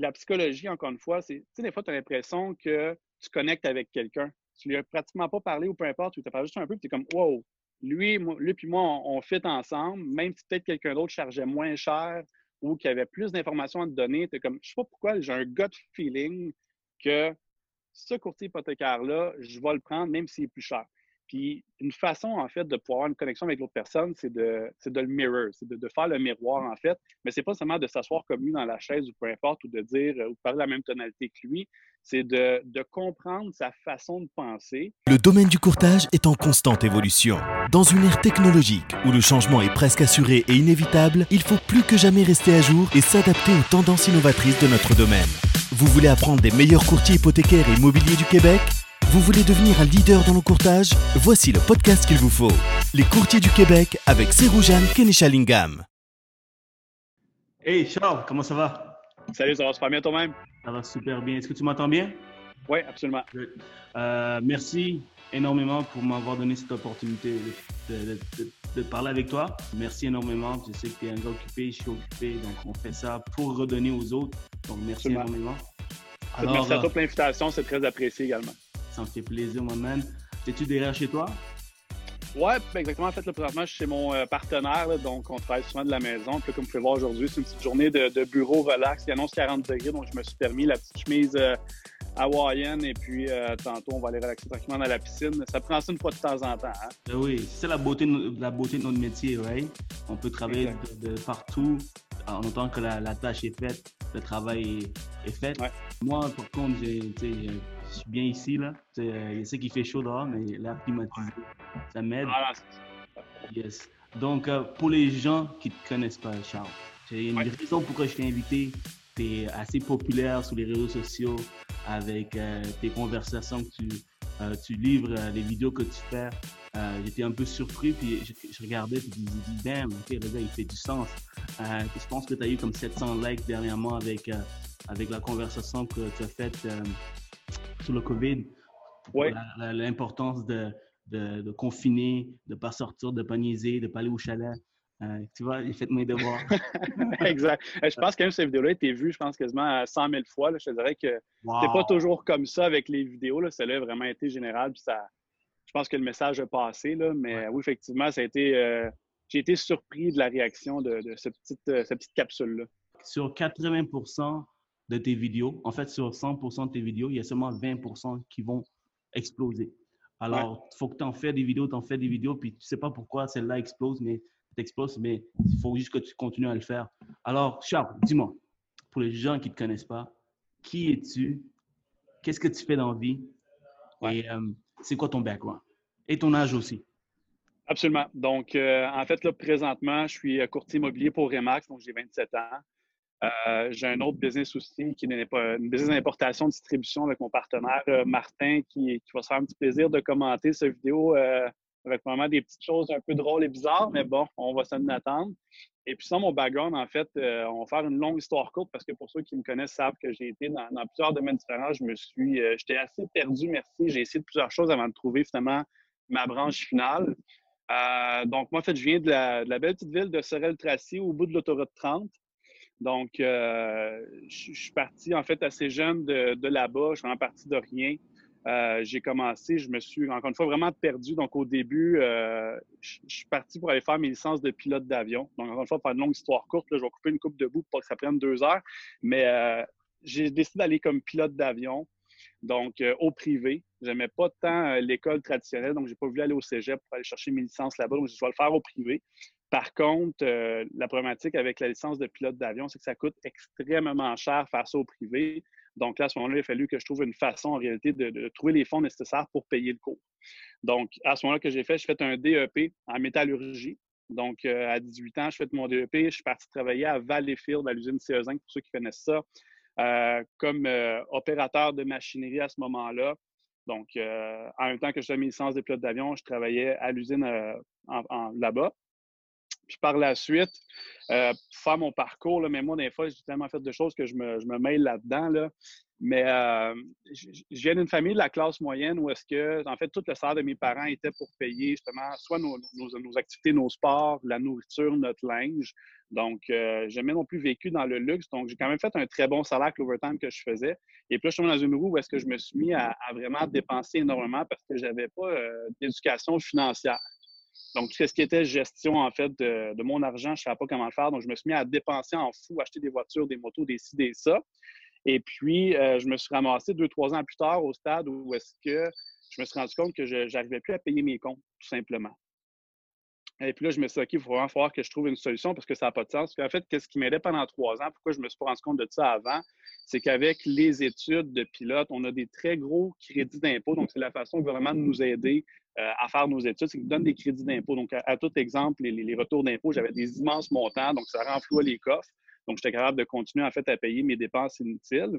la psychologie, encore une fois, c'est, tu sais, des fois, tu as l'impression que tu connectes avec quelqu'un. Tu lui as pratiquement pas parlé ou peu importe, tu parlé juste un peu, puis tu es comme, wow, lui, lui puis moi, on, on, fit ensemble, même si peut-être quelqu'un d'autre chargeait moins cher ou qui avait plus d'informations à te donner, tu es comme, je sais pas pourquoi, j'ai un gut feeling que ce courtier hypothécaire-là, je vais le prendre même s'il est plus cher. Puis une façon, en fait, de pouvoir avoir une connexion avec l'autre personne, c'est de, de le mirror, c'est de, faire le miroir, en fait. Mais c'est pas seulement de s'asseoir comme lui dans la chaise ou peu importe, ou de dire, ou de parler la même tonalité que lui. C'est de, de comprendre sa façon de penser. Le domaine du courtage est en constante évolution. Dans une ère technologique où le changement est presque assuré et inévitable, il faut plus que jamais rester à jour et s'adapter aux tendances innovatrices de notre domaine. Vous voulez apprendre des meilleurs courtiers hypothécaires et immobiliers du Québec? Vous voulez devenir un leader dans le courtage? Voici le podcast qu'il vous faut. Les courtiers du Québec avec Seroujan Kenishalingam. Hey Charles, comment ça va? Salut, ça va super bien toi-même? Ça va super bien. Est-ce que tu m'entends bien? Oui, absolument. Euh, merci énormément pour m'avoir donné cette opportunité de, de, de, de, parler avec toi. Merci énormément. Je sais que tu es un gars occupé, je suis occupé, donc on fait ça pour redonner aux autres. Donc merci absolument. énormément. Alors, merci à toi pour l'invitation, c'est très apprécié également. Ça me fait plaisir, mon man. Es-tu derrière chez toi? Oui, exactement. En fait, là, présentement, je suis chez mon euh, partenaire, là, donc on travaille souvent de la maison. Puis, comme vous pouvez voir aujourd'hui, c'est une petite journée de, de, bureau relax qui annonce 40 degrés, donc je me suis permis la petite chemise euh, hawaïenne et puis euh, tantôt, on va aller relaxer tranquillement dans la piscine. Ça prend ça une fois de temps en temps. Hein? Ben oui, c'est la beauté, de, la beauté de notre métier, right? On peut travailler de, de, partout en autant que la, la, tâche est faite, le travail est, est fait. Ouais. Moi, par contre, j'ai je suis bien ici. Là. Euh, je sais qu'il fait chaud dehors, mais l'air climatisé, ça m'aide. Ah, yes. Donc, euh, pour les gens qui ne te connaissent pas, Charles, a une ouais. raison pourquoi je t'ai invité. Tu es assez populaire sur les réseaux sociaux avec euh, tes conversations que tu, euh, tu livres, les vidéos que tu fais. J'étais un peu surpris, puis je, je regardais, puis je me dis, damn, ok, le gars, il fait du sens. je pense que tu as eu comme 700 likes dernièrement avec, avec la conversation que tu as faite sur le COVID, ouais. l'importance de, de, de, confiner, de ne pas sortir, de ne pas niaiser, de ne pas aller au chalet. Euh, tu vois, j'ai fait mes devoirs. exact. Je pense que même cette vidéo-là a été vue, je pense, quasiment 100 000 fois. Là. Je te dirais que wow. c'était pas toujours comme ça avec les vidéos. Celle-là a vraiment été générale. Puis ça, je pense que le message a passé. Là. Mais ouais. oui, effectivement, ça a été. Euh, j'ai été surpris de la réaction de, de cette petite, euh, cette petite capsule-là. Sur 80 de tes vidéos. En fait, sur 100% de tes vidéos, il y a seulement 20% qui vont exploser. Alors, il ouais. faut que tu en fais des vidéos, tu en fais des vidéos, puis tu ne sais pas pourquoi celle-là explose, mais t'explose, mais il faut juste que tu continues à le faire. Alors, Charles, dis-moi, pour les gens qui ne te connaissent pas, qui es-tu? Qu'est-ce que tu fais dans la vie? Ouais. Et euh, c'est quoi ton background? Et ton âge aussi? Absolument. Donc, euh, en fait, là, présentement, je suis courtier immobilier pour Remax, donc j'ai 27 ans. Euh, j'ai un autre business aussi qui n'est pas une business d'importation distribution avec mon partenaire euh, Martin qui, va se faire un petit plaisir de commenter cette vidéo euh, avec vraiment des petites choses un peu drôles et bizarres, mais bon, on va s'en attendre. Et puis, sans mon background, en fait, on va faire une longue histoire courte parce que pour ceux qui me connaissent savent que j'ai été dans, plusieurs domaines différents. Je me suis, j'étais assez perdu, merci. J'ai essayé de plusieurs choses avant de trouver finalement ma branche finale. Donc, moi, en fait, je viens de la, de la belle petite ville de Sorel-Tracy au bout de l'autoroute 30. Donc, euh, je, suis parti en fait assez jeune de, là-bas. Je suis en parti de rien. Euh, j'ai commencé, je me suis encore une fois vraiment perdu. Donc, au début, euh, je, suis parti pour aller faire mes licences de pilote d'avion. Donc, encore une fois, pour une longue histoire courte, là, je vais couper une coupe de bout pour que ça prenne deux heures. Mais j'ai décidé d'aller comme pilote d'avion, donc au privé. J'aimais pas tant l'école traditionnelle, donc j'ai pas voulu aller au cégep pour aller chercher mes licences là-bas. Donc, je vais le faire au privé. Par contre, euh, la problématique avec la licence de pilote d'avion, c'est que ça coûte extrêmement cher faire ça au privé. Donc là, à ce moment-là, il a fallu que je trouve une façon, en réalité, de, trouver les fonds nécessaires pour payer le cours. Donc, à ce moment-là que j'ai fait, j'ai fait un DEP en métallurgie. Donc, euh, à 18 ans, je fais mon DEP. Je suis parti travailler à Valleyfield, à l'usine CE5, pour ceux qui connaissent ça, euh, comme opérateur de machinerie à ce moment-là. Donc, en même temps que je faisais mes licences de pilote d'avion, je travaillais à l'usine là-bas. Puis par la suite, euh, faire mon parcours, là, mais moi, des fois, j'ai tellement fait de choses que je me, je me mêle là-dedans. Là. Mais euh, je, viens d'une famille de la classe moyenne où est-ce que, en fait, tout le salaire de mes parents était pour payer justement soit nos, nos, activités, nos sports, la nourriture, notre linge. Donc, euh, j'ai jamais non plus vécu dans le luxe. Donc, j'ai quand même fait un très bon salaire avec l'overtime que je faisais. Et puis là, je suis dans une roue où est-ce que je me suis mis à, vraiment dépenser énormément parce que j'avais pas euh, d'éducation financière. Donc, ce qui était gestion, en fait, de, mon argent, je ne savais pas comment le faire. Donc, je me suis mis à dépenser en fou, acheter des voitures, des motos, des ci, des ça. Et puis, euh, je me suis ramassé deux, trois ans plus tard au stade où est-ce que je me suis rendu compte que je n'arrivais plus à payer mes comptes, tout simplement. Et puis là, je me suis dit, OK, il faut vraiment falloir que je trouve une solution parce que ça n'a pas de sens. Puis en fait, qu'est-ce qui m'aidait pendant trois ans, pourquoi je me suis pas rendu compte de ça avant, c'est qu'avec les études de pilote, on a des très gros crédits d'impôt. Donc, c'est la façon vraiment de nous aider euh, à faire nos études, c'est qu'ils donnent des crédits d'impôt. Donc, à, tout exemple, les, les retours d'impôt, j'avais des immenses montants, donc ça renflouait les coffres. Donc, j'étais capable de continuer en fait à payer mes dépenses inutiles.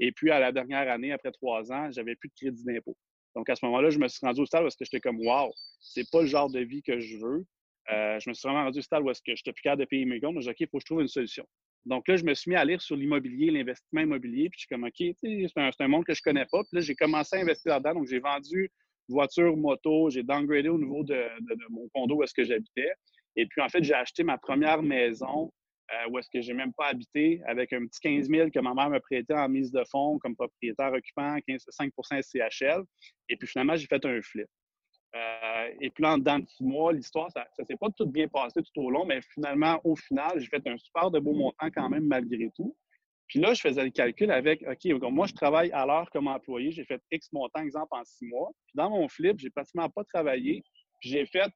Et puis, à la dernière année, après trois ans, j'avais plus de crédit d'impôt. Donc, à ce moment-là, je me suis rendu au stade parce que j'étais comme, wow, c'est pas le genre de vie que je veux. Euh, je me suis vraiment rendu au stade où est-ce que j'étais plus capable de payer mes comptes. Je me dit, OK, il faut que je trouve une solution. Donc là, je me suis mis à lire sur l'immobilier, l'investissement immobilier. Puis je suis comme, OK, c'est un, monde que je connais pas. Puis là, j'ai commencé à investir là-dedans. Donc, j'ai vendu voiture, moto. J'ai downgradé au niveau de, mon condo où est-ce que j'habitais. Et puis, en fait, j'ai acheté ma première maison euh, où est-ce que j'ai même pas habité, avec un petit 15 000 que ma mère me prêtait en mise de fonds comme propriétaire occupant, 15, 5% SCHL. Et puis finalement, j'ai fait un flip. Euh, et puis là, dans six mois, l'histoire, ça ne s'est pas tout bien passé tout au long, mais finalement, au final, j'ai fait un super de beau montant quand même malgré tout. Puis là, je faisais le calcul avec, OK, moi, je travaille à l'heure comme employé, j'ai fait X montant, exemple, en six mois. Puis dans mon flip, j'ai pratiquement pas travaillé. J'ai fait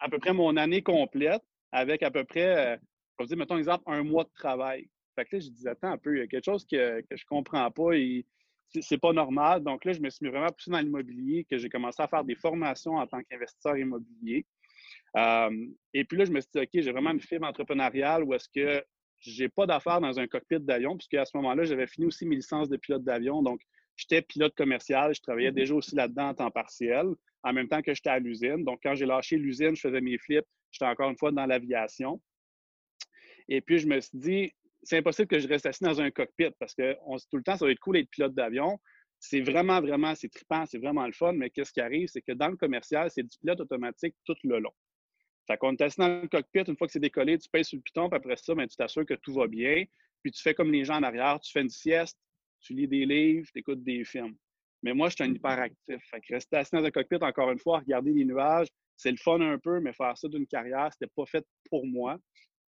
à peu près mon année complète avec à peu près euh, je dire, mettons exemple, un mois de travail. Fait que là, je disais, attends un peu, il y a quelque chose que, que je comprends pas et c'est pas normal. Donc là, je me suis vraiment poussé dans l'immobilier, que j'ai commencé à faire des formations en tant qu'investisseur immobilier. Euh, et puis là, je me suis dit, OK, j'ai vraiment une fibre entrepreneuriale où est-ce que j'ai pas d'affaires dans un cockpit d'avion, puisque à ce moment-là, j'avais fini aussi mes licences de pilote d'avion. Donc, j'étais pilote commercial, je travaillais mm-hmm. déjà aussi là-dedans en temps partiel, en même temps que j'étais à l'usine. Donc, quand j'ai lâché l'usine, je faisais mes flips, j'étais encore une fois dans l'aviation. Et puis, je me suis dit, c'est impossible que je reste assis dans un cockpit parce que tout le temps, ça va être cool d'être pilote d'avion. C'est vraiment, vraiment, c'est trippant, c'est vraiment le fun, mais qu'est-ce qui arrive, c'est que dans le commercial, c'est du pilote automatique tout le long. Fait qu'on est assis dans le cockpit, une fois que c'est décollé, tu payes sur le piton, puis après ça, ben, tu t'assures que tout va bien. Puis tu fais comme les gens en arrière, tu fais une sieste, tu lis des livres, tu écoutes des films. Mais moi, je suis un hyperactif. Fait que rester assis dans un cockpit, encore une fois, regarder les nuages, c'est le fun un peu, mais faire ça d'une carrière, c'était pas fait pour moi.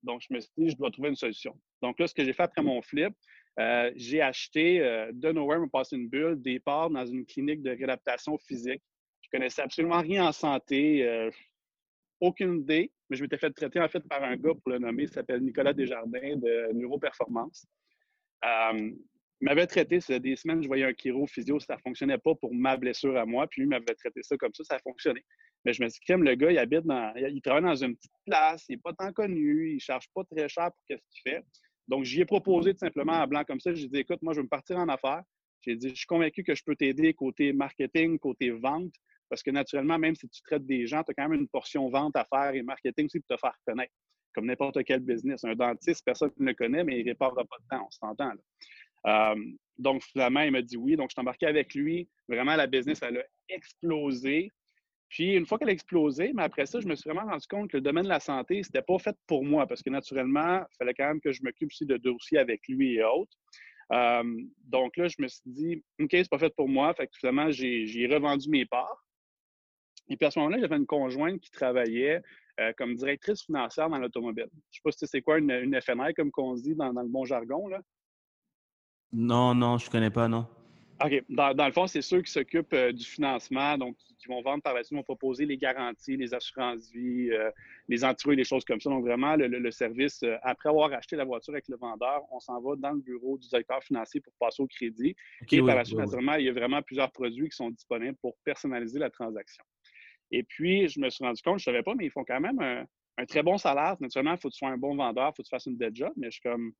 Donc, je me suis dit, je dois trouver une solution. Donc là, ce que j'ai fait après mon flip, euh, j'ai acheté euh, de nowhere, me passer une bulle, des parts dans une clinique de réadaptation physique. Je connaissais absolument rien en santé, euh, aucune idée, mais je m'étais fait traiter en fait par un gars pour le nommer, il s'appelle Nicolas Desjardins de Neuroperformance. il m'avait traité, ça des semaines, je voyais un chiro physio, ça ne fonctionnait pas pour ma blessure à moi, puis lui m'avait traité ça comme ça, ça a fonctionné. Mais je me suis dit, le gars, il habite dans. Il travaille dans une petite place, il n'est pas tant connu, il ne charge pas très cher pour ce qu'il fait. Donc, j'y ai proposé tout simplement à blanc comme ça. J'ai dit, écoute, moi, je veux me partir en affaires. J'ai dit, je suis convaincu que je peux t'aider côté marketing, côté vente, parce que naturellement, même si tu traites des gens, tu as quand même une portion vente à faire et marketing aussi pour te faire connaître, comme n'importe quel business. Un dentiste, personne ne le connaît, mais il ne réparera pas de temps, on s'entend. Euh, donc, finalement, il m'a dit oui. Donc, je suis embarqué avec lui. Vraiment, la business, elle a explosé. Puis, une fois qu'elle a explosé, mais après ça, je me suis vraiment rendu compte que le domaine de la santé, c'était pas fait pour moi parce que naturellement, il fallait quand même que je m'occupe aussi de dossiers avec lui et autres. Donc là, je me suis dit, OK, c'est pas fait pour moi. Fait que finalement, j'ai revendu mes parts. Et puis à ce moment-là, j'avais une conjointe qui travaillait euh, comme directrice financière dans l'automobile. Je sais pas si c'est quoi une, une FNR, comme qu'on dit dans, dans, le bon jargon. Là. Non, non, je connais pas, non. OK. Dans, le fond, c'est ceux qui s'occupent euh, du financement, donc qui vont vendre par la suite, vont proposer les garanties, les assurances-vie, euh, les antirouilles, les choses comme ça. Donc, vraiment, le, service, euh, après avoir acheté la voiture avec le vendeur, on s'en va dans le bureau du directeur financier pour passer au crédit. et par la suite, naturellement, il y a vraiment plusieurs produits qui sont disponibles pour personnaliser la transaction. Et puis, je me suis rendu compte, je ne savais pas, mais ils font quand même un, un très bon salaire. Naturellement, il faut que tu sois un bon vendeur, il faut que tu fasses une dead job, mais je suis comme,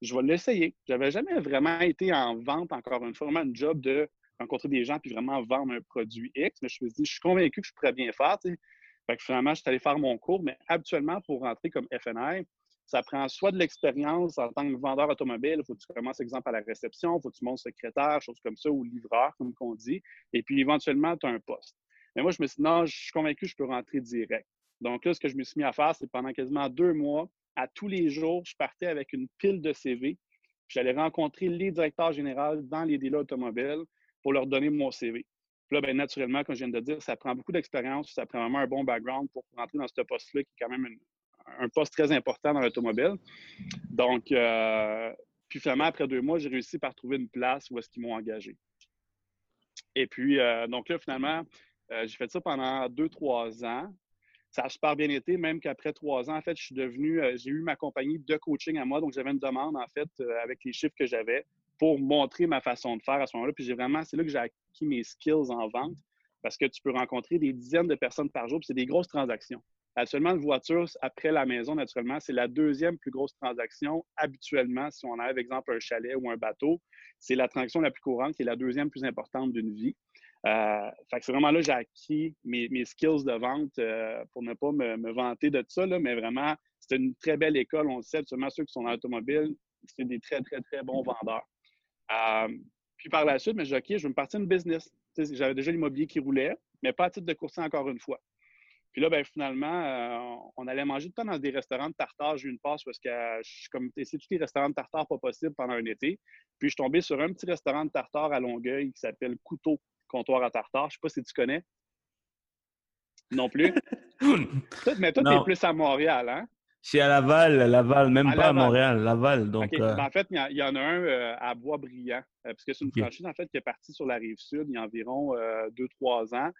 je vais l'essayer. J'avais jamais vraiment été en vente, encore une fois, un job de rencontrer des gens puis vraiment vendre un produit X, mais je me suis dit, je suis convaincu que je pourrais bien faire. Fait que finalement, je suis allé faire mon cours, mais habituellement, pour rentrer comme FNI, ça prend soit de l'expérience en tant que vendeur automobile, il faut que tu commences, exemple, à la réception, il faut que tu montes secrétaire, choses comme ça, ou livreur, comme on dit, et puis éventuellement, tu as un poste. Mais moi, je me suis dit, non, je suis convaincu que je peux rentrer direct. Donc là, ce que je me suis mis à faire, c'est pendant quasiment deux mois, à tous les jours, je partais avec une pile de CV. J'allais rencontrer les directeurs généraux dans les dealers automobiles pour leur donner mon CV. Là, bien, naturellement, comme je viens de dire, ça prend beaucoup d'expérience, ça prend vraiment un bon background pour rentrer dans ce poste-là, qui est quand même un poste très important dans l'automobile. Donc, euh, puis finalement, après deux mois, j'ai réussi par trouver une place où est-ce qu'ils m'ont engagé. Et puis, euh, donc là, finalement, euh, j'ai fait ça pendant deux, trois ans. Ça a super bien été, même qu'après trois ans, en fait, je suis devenu, j'ai eu ma compagnie de coaching à moi, donc j'avais une demande, en fait, avec les chiffres que j'avais pour montrer ma façon de faire à ce moment-là. Puis j'ai vraiment, c'est là que j'ai acquis mes skills en vente parce que tu peux rencontrer des dizaines de personnes par jour, puis c'est des grosses transactions. Actuellement, une voiture après la maison, naturellement, c'est la deuxième plus grosse transaction. Habituellement, si on par exemple, un chalet ou un bateau, c'est la transaction la plus courante qui est la deuxième plus importante d'une vie. Euh, c'est vraiment là que j'ai acquis mes, skills de vente euh, pour ne pas me, vanter de ça, mais vraiment, c'est une très belle école. On le sait, absolument ceux qui sont dans l'automobile, c'est des très, très, très bons vendeurs. Euh, puis par la suite, mais j'ai dit, OK, je vais me partir une business. J'avais déjà l'immobilier qui roulait, mais pas à titre de courtier encore une fois. Puis là, ben, finalement, on allait manger tout le temps dans des restaurants de tartare. J'ai eu une passe parce que je suis comme testé tous les restaurants de tartare pas possible pendant un été. Puis je suis tombé sur un petit restaurant de tartare à Longueuil qui s'appelle Couteau Comptoir à tartare. Je ne sais pas si tu connais. Non plus. mais toi, tu es plus à Montréal, hein? Je suis à Laval, Laval, même pas à Montréal, Laval. Donc, euh, ben, en fait, il y, en a un euh, à Bois-Brillant, parce que c'est une franchise en fait qui est partie sur la rive sud il y a environ 2-3 ans.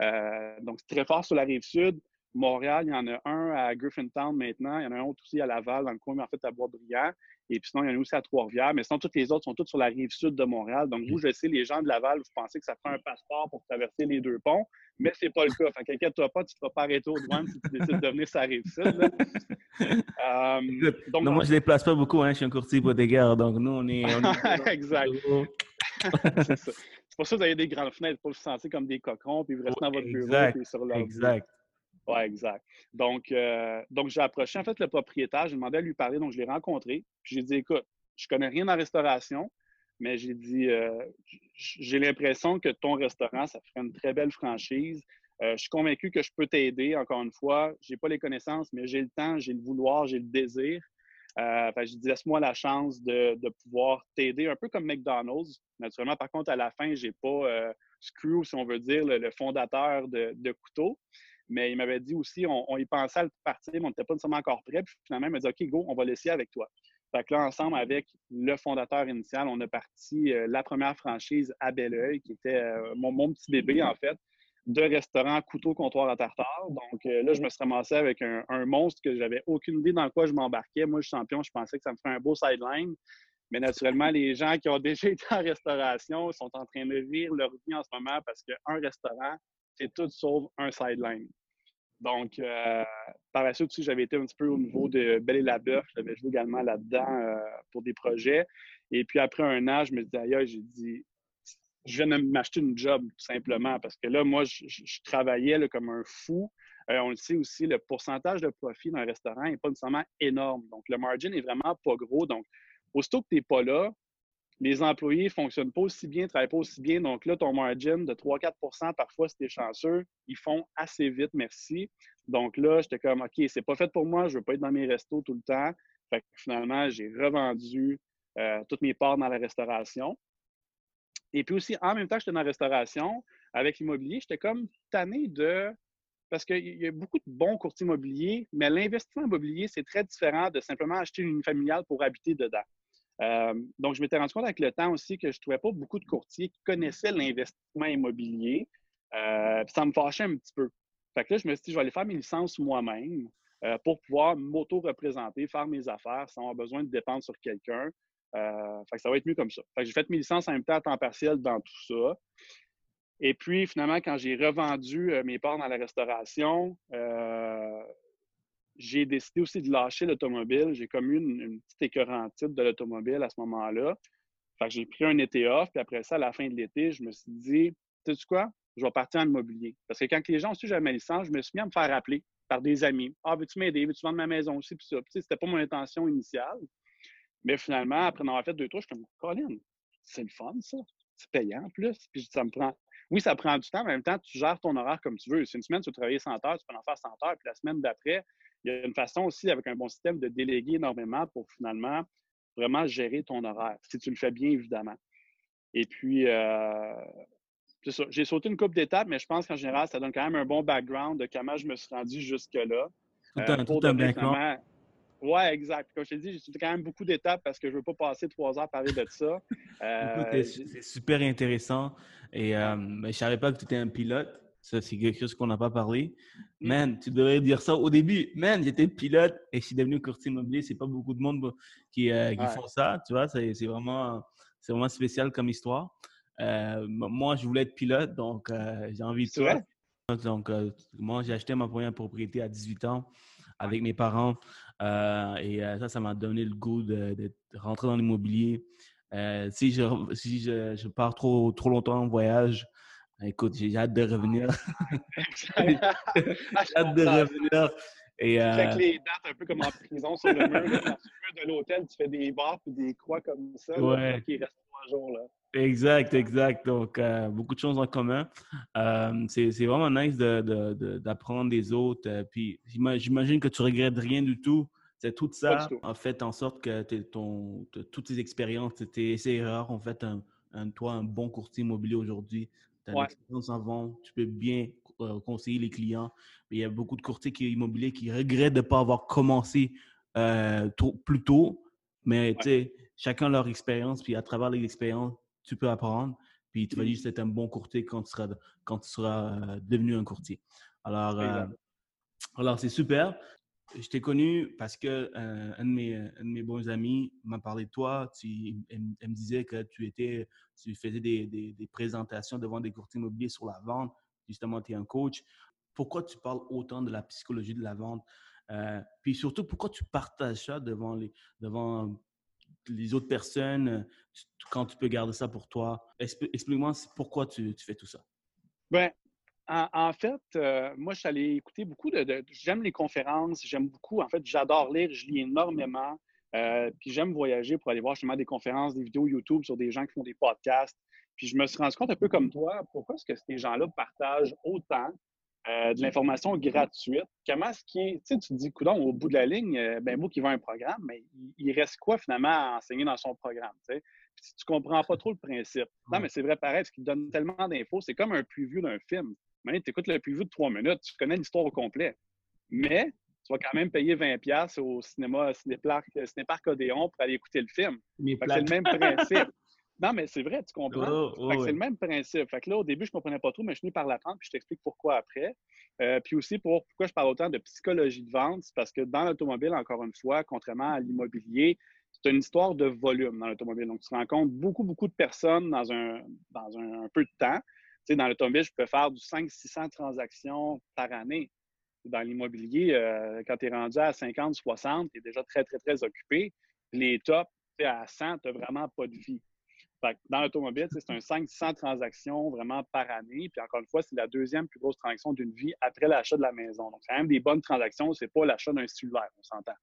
Euh, donc, c'est très fort sur la rive sud. Montréal, il y en a un à Griffintown maintenant. Il y en a un autre aussi à Laval, dans le coin, mais en fait à Bois-Brillant. Et puis sinon, il y en a aussi à Trois-Rivières. Mais sinon, toutes les autres sont toutes sur la rive sud de Montréal. Donc, vous, je sais, les gens de Laval, vous pensez que ça prend un passeport pour traverser les deux ponts, mais ce n'est pas le cas. Fait qu'inquiète-toi pas, tu ne seras pas arrêté aux douanes si tu décides de venir sur la rive sud. Euh, donc, non, moi, je ne déplace pas beaucoup. Hein. Je suis un courtier pour des gares. Donc, nous, on est. exact. c'est ça pour ça que vous avez des grandes fenêtres, pour vous sentir comme des coquerons, puis vous restez dans votre bureau, et sur leur Exact. Oui, exact. Donc, euh, donc j'ai approché en fait le propriétaire, j'ai demandé à lui parler, donc je l'ai rencontré. Puis j'ai dit, écoute, je connais rien en restauration, mais j'ai dit, euh, j'ai l'impression que ton restaurant, ça ferait une très belle franchise. Euh, je suis convaincu que je peux t'aider. Encore une fois, je n'ai pas les connaissances, mais j'ai le temps, j'ai le vouloir, j'ai le désir. Euh, je dis, laisse-moi la chance de, pouvoir t'aider, un peu comme McDonald's. Naturellement, par contre, à la fin, je n'ai pas Screw, si on veut dire, le, fondateur de, Couteau. Mais il m'avait dit aussi, on, y pensait à le partir, mais on n'était pas nécessairement encore prêt. Puis finalement, il m'a dit, OK, go, on va l'essayer avec toi. Fait que là, ensemble avec le fondateur initial, on a parti euh, la première franchise à Belleuil, qui était mon, petit bébé, en fait de restaurant couteau comptoir à tartare. Donc euh, là, je me suis ramassé avec un, monstre que j'avais aucune idée dans quoi je m'embarquais. Moi, je suis champion, je pensais que ça me ferait un beau sideline. Mais naturellement, les gens qui ont déjà été en restauration sont en train de rire leur vie en ce moment parce qu'un restaurant, c'est tout sauf un sideline. Donc, euh, par la suite j'avais été un petit peu au niveau de Belle et la Bœuf. J'avais joué également là-dedans euh, pour des projets. Et puis après un an, je me disais, ailleurs, j'ai dit, je viens de m'acheter une job, tout simplement, parce que là, moi, je, travaillais comme un fou. Euh, on le sait aussi, le pourcentage de profit d'un restaurant n'est pas nécessairement énorme. Donc, le margin est vraiment pas gros. Donc, aussitôt que tu n'es pas là, les employés ne fonctionnent pas aussi bien, ne travaillent pas aussi bien. Donc là, ton margin de 3-4% parfois, si tu es chanceux, ils font assez vite, merci. Donc là, j'étais comme, OK, c'est pas fait pour moi, je ne veux pas être dans mes restos tout le temps. Fait que finalement, j'ai revendu euh, toutes mes parts dans la restauration. Et puis aussi, en même temps j'étais dans la restauration, avec l'immobilier, j'étais comme tanné de. Parce qu'il y a beaucoup de bons courtiers immobiliers, mais l'investissement immobilier, c'est très différent de simplement acheter une familiale pour habiter dedans. Euh, donc, je m'étais rendu compte avec le temps aussi que je ne trouvais pas beaucoup de courtiers qui connaissaient l'investissement immobilier. Euh, ça me fâchait un petit peu. Fait que là, je me suis dit, je vais aller faire mes licences moi-même euh, pour pouvoir m'auto-représenter, faire mes affaires sans avoir besoin de dépendre sur quelqu'un. Euh, ça va être mieux comme ça. j'ai fait mes licences en même temps à temps partiel dans tout ça. Et puis, finalement, quand j'ai revendu mes parts dans la restauration, j'ai décidé aussi de lâcher l'automobile. J'ai comme eu une, petite écœurantite de l'automobile à ce moment-là. j'ai pris un été off, puis après ça, à la fin de l'été, je me suis dit, sais-tu quoi? je vais partir en immobilier. Parce que quand les gens ont su que j'avais ma licence, je me suis mis à me faire rappeler par des amis. Ah, veux-tu m'aider? Veux-tu vendre ma maison aussi? Puis ça. C'était pas mon intention initiale. Mais finalement, après en avoir fait deux tours, je suis comme, Colin, c'est le fun, ça. C'est payant en plus. Puis ça me prend. Oui, ça prend du temps, mais en même temps, tu gères ton horaire comme tu veux. C'est une semaine, tu vas travailler 100 heures, tu peux en faire 100 heures. Puis la semaine d'après, il y a une façon aussi, avec un bon système, de déléguer énormément pour finalement vraiment gérer ton horaire, si tu le fais bien, évidemment. Et puis, euh, c'est ça. J'ai sauté une coupe d'étapes, mais je pense qu'en général, ça donne quand même un bon background de comment je me suis rendu jusque-là. Tout un, euh, tout un background. Oui, exact. Comme je t'ai dit, j'ai sauté quand même beaucoup d'étapes parce que je ne veux pas passer trois heures à parler de ça. Euh, c'est super intéressant. Et je ne savais pas que tu étais un pilote. Ça, c'est quelque chose qu'on n'a pas parlé. Mm. Man, tu devrais dire ça au début. Man, j'étais pilote et je suis devenu courtier immobilier. C'est pas beaucoup de monde qui, euh, qui font ça. Tu vois, c'est vraiment, vraiment spécial comme histoire. Euh, moi, je voulais être pilote, donc euh, j'ai envie de ça. Donc, moi, j'ai acheté ma première propriété à 18 ans avec mes parents. et ça, ça m'a donné le goût de, de rentrer dans l'immobilier. si je, si je, je, pars trop, trop longtemps en voyage, Écoute, j'ai hâte de revenir. j'ai hâte de revenir. Et, euh... Tu les dates un peu comme en prison sur le mur. Là, de l'hôtel, tu fais des barres et des croix comme ça. Ouais. qui restent trois jours. Là. Exact, exact. Donc, euh, beaucoup de choses en commun. Euh, c'est vraiment nice d'apprendre de, de, des autres. Euh, puis, j'imagine que tu regrettes rien du tout. C'est tout ça, en fait, en sorte que ton, toutes tes expériences, tes erreurs, en fait, un, un, toi, un bon courtier immobilier aujourd'hui tu as l'expérience en vente, tu peux bien euh, conseiller les clients. Mais il y a beaucoup de courtiers qui, immobiliers qui regrettent de ne pas avoir commencé euh, plus tôt. Mais tu sais, chacun leur expérience, puis à travers les expériences, tu peux apprendre. Puis tu vas juste être un bon courtier quand tu seras, quand tu seras euh, devenu un courtier. Alors, alors c'est super. Je t'ai connu parce que un, de mes, un, de mes, bons amis m'a parlé de toi. Tu, elle, me disait que tu étais, tu faisais des, des, des, présentations devant des courtiers immobiliers sur la vente. Justement, tu es un coach. Pourquoi tu parles autant de la psychologie de la vente? Euh, puis surtout, pourquoi tu partages ça devant les, devant les autres personnes quand tu peux garder ça pour toi? Explique-moi pourquoi tu, tu, fais tout ça. Ben, en, fait, euh, moi, je suis allé écouter beaucoup de. j'aime les conférences, j'aime beaucoup. En fait, j'adore lire, je lis énormément. Euh, puis j'aime voyager pour aller voir justement des conférences, des vidéos YouTube sur des gens qui font des podcasts. Puis je me suis rendu compte un peu comme toi, pourquoi est-ce que ces gens-là partagent autant euh, de l'information gratuite? Comment est-ce qui Tu sais, tu te dis, coudon, au bout de la ligne, ben vous qui vend un programme, mais il, reste quoi finalement à enseigner dans son programme? Tu si tu comprends pas trop le principe. Non, mais c'est vrai pareil, ce qui donne tellement d'infos, c'est comme un preview d'un film. Tu écoutes le plus vu de trois minutes, tu connais l'histoire au complet. Mais tu vas quand même payer 20$ au cinéma Cinépark, Odéon pour aller écouter le film. C'est le même principe. Non, mais c'est vrai, tu comprends? Oh, oh, c'est le même principe. Fait que là, au début, je ne comprenais pas trop, mais je suis venu par l'apprendre, puis je t'explique pourquoi après. Euh, puis aussi, pour, pourquoi je parle autant de psychologie de vente, c'est parce que dans l'automobile, encore une fois, contrairement à l'immobilier, c'est une histoire de volume dans l'automobile. Donc, tu rencontres beaucoup, beaucoup de personnes dans un, dans un peu de temps dans l'automobile, je peux faire du 500-600 transactions par année. Dans l'immobilier, euh, quand tu es rendu à 50, 60, tu es déjà très, très, très occupé. Les tops, à 100, tu n'as vraiment pas de vie. dans l'automobile, c'est un 500 transactions vraiment par année. Puis encore une fois, c'est la deuxième plus grosse transaction d'une vie après l'achat de la maison. Donc, c'est quand même des bonnes transactions. Ce n'est pas l'achat d'un cellulaire, on s'entend.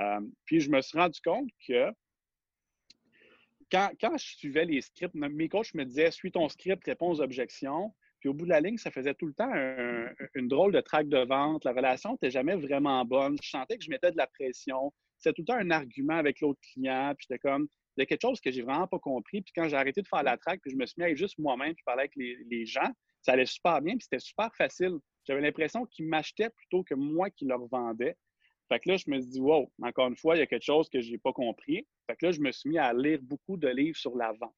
Euh, puis je me suis rendu compte que quand, je suivais les scripts, mes coachs me disaient suis ton script, réponds aux objections. Puis au bout de la ligne, ça faisait tout le temps une drôle de traque de vente. La relation n'était jamais vraiment bonne. Je sentais que je mettais de la pression. C'était tout le temps un argument avec l'autre client. Puis j'étais comme, il y a quelque chose que j'ai vraiment pas compris. Puis quand j'ai arrêté de faire la traque, puis je me suis mis être juste moi-même, puis parler avec les, gens, ça allait super bien, puis c'était super facile. J'avais l'impression qu'ils m'achetaient plutôt que moi qui leur vendais. Fait que là, je me suis dit, wow, encore une fois, il y a quelque chose que je n'ai pas compris. Fait que là, je me suis mis à lire beaucoup de livres sur la vente.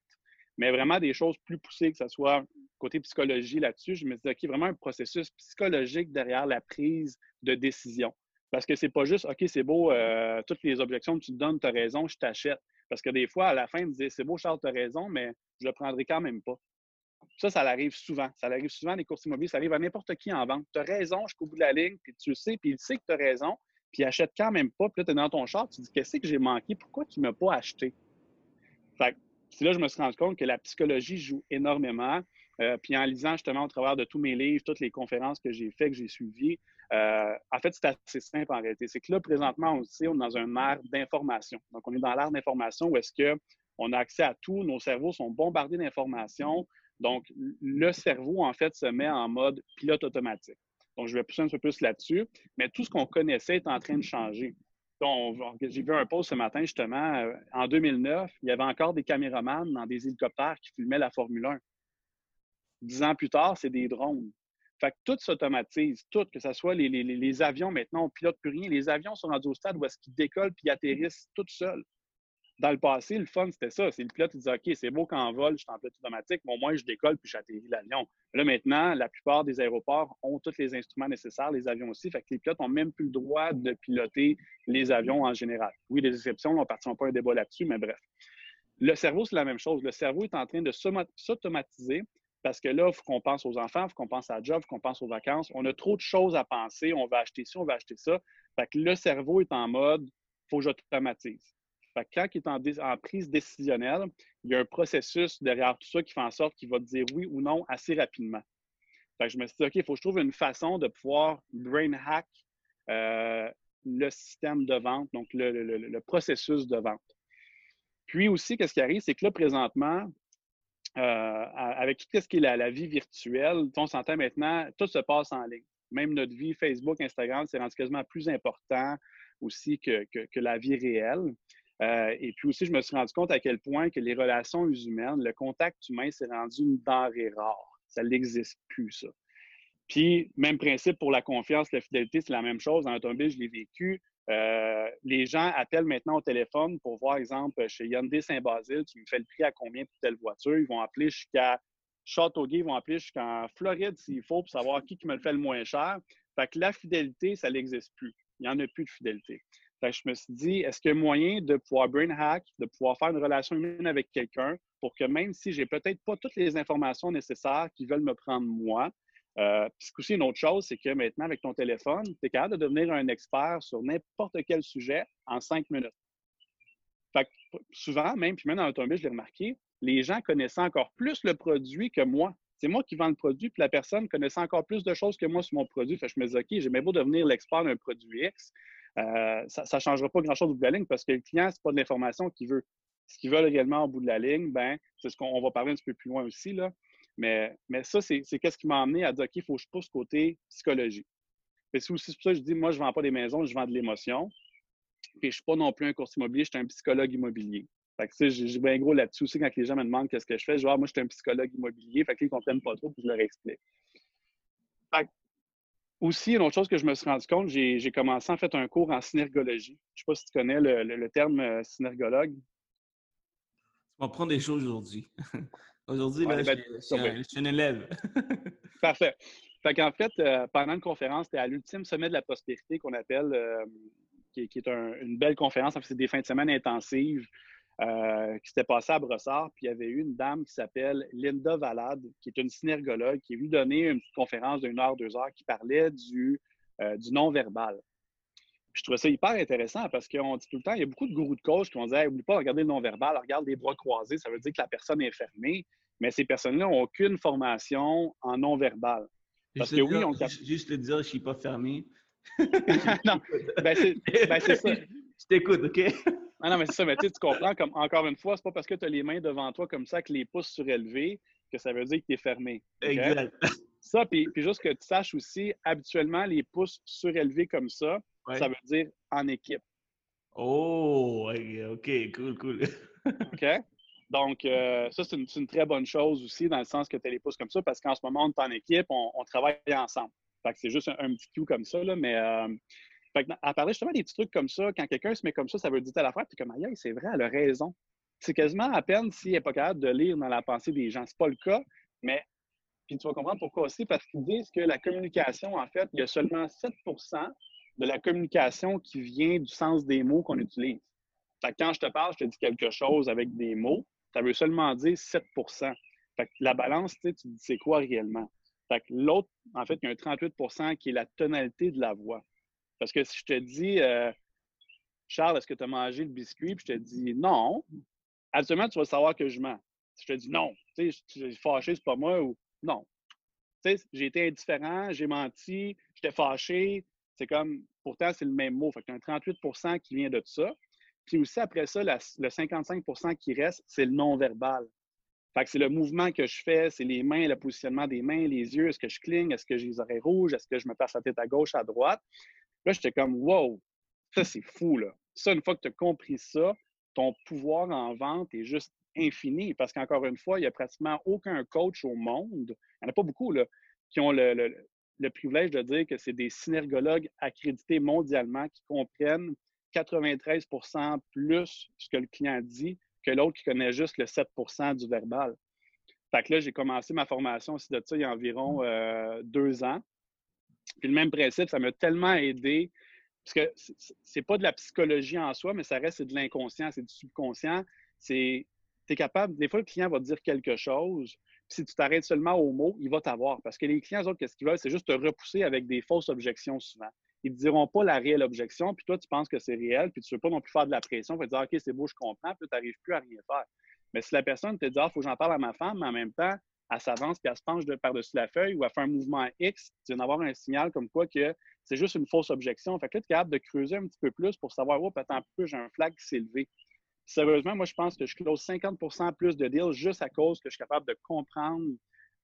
Mais vraiment des choses plus poussées, que ce soit côté psychologie là-dessus. Je me suis dit, OK, vraiment un processus psychologique derrière la prise de décision. Parce que c'est pas juste, OK, c'est beau, euh, toutes les objections que tu te donnes, tu as raison, je t'achète. Parce que des fois, à la fin, ils me disaient, c'est beau, Charles, tu as raison, mais je le prendrai quand même pas. Ça, ça arrive souvent. Ça arrive souvent les courses immobiliers. Ça arrive à n'importe qui en vente. Tu as raison jusqu'au bout de la ligne, puis tu le sais, puis il sait que tu as raison, puis achète quand même pas. Puis là, tu es dans ton char, tu te dis Qu'est-ce que j'ai manqué? Pourquoi tu ne m'as pas acheté? Fait c'est là je me suis rendu compte que la psychologie joue énormément. euh, puis en lisant justement au travers de tous mes livres, toutes les conférences que j'ai faites, que j'ai suivies, euh, en fait, c'est assez simple en réalité. C'est que là, présentement, aussi, on est dans un ère d'information. Donc, on est dans l'ère d'information où est-ce qu'on a accès à tout, nos cerveaux sont bombardés d'informations. Donc, le cerveau, en fait, se met en mode pilote automatique. Donc, je vais pousser un peu plus là-dessus. Mais tout ce qu'on connaissait est en train de changer. J'ai vu un post ce matin, justement, euh, en 2009, il y avait encore des caméramans dans des hélicoptères qui filmaient la Formule 1. Dix ans plus tard, c'est des drones. Fait que tout s'automatise, tout, que ce soit les, avions maintenant, on pilote plus rien. Les avions sont rendus au stade où est-ce qu'ils décollent puis atterrissent tout seuls dans le passé, le fun, c'était ça. C'est le pilote qui disait OK, c'est beau qu'en vol, je suis en pilote automatique, mais au moins je décolle puis j'atterris l'avion. Là, maintenant, la plupart des aéroports ont tous les instruments nécessaires, les avions aussi. Fait que les pilotes n'ont même plus le droit de piloter les avions en général. Oui, des exceptions, on ne partira pas un débat là-dessus, mais bref. Le cerveau, c'est la même chose. Le cerveau est en train de s'automatiser parce que là, il faut qu'on pense aux enfants, il faut qu'on pense à la job, il faut qu'on pense aux vacances. On a trop de choses à penser. On va acheter ci, on va acheter ça. Fait que le cerveau est en mode faut que j'automatise quand il est en, prise décisionnelle, il y a un processus derrière tout ça qui fait en sorte qu'il va te dire oui ou non assez rapidement. je me suis dit, OK, il faut que je trouve une façon de pouvoir brain hack euh, le système de vente, donc le, processus de vente. Puis aussi, qu'est-ce qui arrive, c'est que là, présentement, euh, avec tout ce qui est la, vie virtuelle, on s'entend maintenant, tout se passe en ligne. Même notre vie Facebook, Instagram, c'est rendu quasiment plus important aussi que la vie réelle. Euh, et puis aussi, je me suis rendu compte à quel point que les relations humaines, le contact humain, s'est rendu une denrée rare. Ça n'existe plus, ça. Puis, même principe pour la confiance, la fidélité, c'est la même chose. En automobile, je l'ai vécu. Euh, les gens appellent maintenant au téléphone pour voir, exemple, chez Hyundai Saint-Basile, tu me fais le prix à combien pour telle voiture? Ils vont appeler jusqu'à Châteauguay, ils vont appeler jusqu'en Floride s'il faut pour savoir qui, qui me le fait le moins cher. Fait que la fidélité, ça n'existe plus. Il n'y en a plus de fidélité je me suis dit, est-ce qu'il y a moyen de pouvoir brain hack, de pouvoir faire une relation humaine avec quelqu'un pour que même si j'ai peut-être pas toutes les informations nécessaires qu'ils veulent me prendre moi, euh, puis aussi une autre chose, c'est que maintenant, avec ton téléphone, tu es capable de devenir un expert sur n'importe quel sujet en cinq minutes. Fait que souvent, même, puis même dans l'automobile, je l'ai remarqué, les gens connaissaient encore plus le produit que moi. C'est moi qui vends le produit, puis la personne connaissait encore plus de choses que moi sur mon produit. Fait que je me dis, OK, j'aimerais beau devenir l'expert d'un produit X. Euh, ça ne changera pas grand-chose au bout de la ligne parce que le client, ce n'est pas de l'information qu'il veut. Ce qu'ils veulent réellement au bout de la ligne, ben, c'est ce qu'on va parler un petit peu plus loin aussi. Là. Mais, mais ça, c'est qu'est-ce qui m'a amené à dire OK, il faut que je pousse côté psychologie. C'est aussi pour ça que je dis moi, je ne vends pas des maisons, je vends de l'émotion. Puis je ne suis pas non plus un courtier immobilier, je suis un psychologue immobilier. Fait que, j'ai bien gros là-dessus aussi quand les gens me demandent qu'est-ce que je fais. Je dis, ah, moi, je suis un psychologue immobilier. Fait qu'ils ne comprennent pas trop, puis je leur explique. Aussi, une autre chose que je me suis rendu compte, j'ai commencé en fait un cours en synergologie. Je ne sais pas si tu connais le, terme euh, synergologue. On va prendre des choses aujourd'hui. aujourd'hui, ben, je, suis un élève. Parfait. Fait qu'en fait, euh, pendant une conférence, c'était à l'ultime sommet de la prospérité qu'on appelle, euh, qui, est une belle conférence. En fait, c'est des fins de semaine intensives euh, qui s'était passé à Brossard. Puis il y avait eu une dame qui s'appelle Linda Valade, qui est une synergologue, qui est venue donner une petite conférence d'une heure, deux heures, qui parlait du, euh, du non-verbal. je trouvais ça hyper intéressant parce qu'on dit tout le temps, il y a beaucoup de gourous de coach qui vont dire Oublie pas de regarder le non-verbal, regarde les bras croisés, ça veut dire que la personne est fermée. Mais ces personnes-là n'ont aucune formation en non-verbal. Parce que oui, on Juste te dire, je ne suis pas fermé. non, ben c'est ben ça. Je t'écoute, OK? Ah non, mais c'est ça, mais tu comprends, comme encore une fois, c'est pas parce que tu as les mains devant toi comme ça, avec les pouces surélevés, que ça veut dire que tu es fermé. Exact. Ça, puis, puis, juste que tu saches aussi, habituellement, les pouces surélevés comme ça, ça veut dire en équipe. Oh, OK, cool, cool. OK? Donc, euh, ça, c'est une, très bonne chose aussi, dans le sens que tu as les pouces comme ça, parce qu'en ce moment, on est en équipe, on, travaille ensemble. Fait que c'est juste un, petit coup comme ça, là, mais euh, à parler justement des petits trucs comme ça, quand quelqu'un se met comme ça, ça veut dire telle affaire, puis comme, aïe, c'est vrai, elle a raison. C'est quasiment à peine s'il n'est pas capable de lire dans la pensée des gens. Ce n'est pas le cas, mais puis tu vas comprendre pourquoi aussi, parce qu'ils disent que la communication, en fait, il y a seulement 7% de la communication qui vient du sens des mots qu'on utilise. Fait quand je te parle, je te dis quelque chose avec des mots, ça veut seulement dire 7 fait la balance, tu dis c'est quoi réellement? Fait l'autre, en fait, il y a un 38% qui est la tonalité de la voix. Parce que si je te dis, euh, Charles, est-ce que tu as mangé le biscuit? Puis je te dis non, absolument, tu vas savoir que je mens. Si je te dis non, tu sais, je suis fâché, c'est pas moi, ou Non. Tu sais, j'ai été indifférent, j'ai menti, j'étais fâché. C'est comme, pourtant, c'est le même mot. Fait que un 38% qui vient de ça. Puis aussi, après ça, le 55% qui reste, c'est le non-verbal. Fait que c'est le mouvement que je fais, c'est les mains, le positionnement des mains, les yeux, est-ce que je cligne, est-ce que j'ai les oreilles rouges, est-ce que je me passe la tête à gauche, à droite? Là, j'étais comme, wow, ça, c'est fou, là. Ça, une fois que tu as compris ça, ton pouvoir en vente est juste infini parce qu'encore une fois, il n'y a pratiquement aucun coach au monde, il n'y en a pas beaucoup, là, qui ont le, le privilège de dire que c'est des synergologues accrédités mondialement qui comprennent 93% plus ce que le client dit que l'autre qui connaît juste le 7% du verbal. Fait que là, j'ai commencé ma formation aussi de ça il y a environ euh, deux ans. Puis le même principe, ça m'a tellement aidé, parce que c'est pas de la psychologie en soi, mais ça reste de l'inconscient, c'est du subconscient. C'est, tu es capable, des fois, le client va te dire quelque chose, si tu t'arrêtes seulement au mot, il va t'avoir. Parce que les clients, eux autres, qu'est-ce qu'ils veulent? C'est juste te repousser avec des fausses objections souvent. Ils ne te diront pas la réelle objection, puis toi, tu penses que c'est réel, puis tu ne veux pas non plus faire de la pression, tu vas dire, OK, c'est beau, je comprends, puis tu n'arrives plus à rien faire. Mais si la personne te dit, ah, faut que j'en parle à ma femme, mais en même temps, elle s'avance puis elle se penche de par-dessus la feuille ou elle fait un mouvement X, tu viens d'avoir un signal comme quoi que c'est juste une fausse objection. Fait que là, tu es capable de creuser un petit peu plus pour savoir, oh, attends un peu, j'ai un flag qui s'est levé. Sérieusement, moi, je pense que je close 50% plus de deals juste à cause que je suis capable de comprendre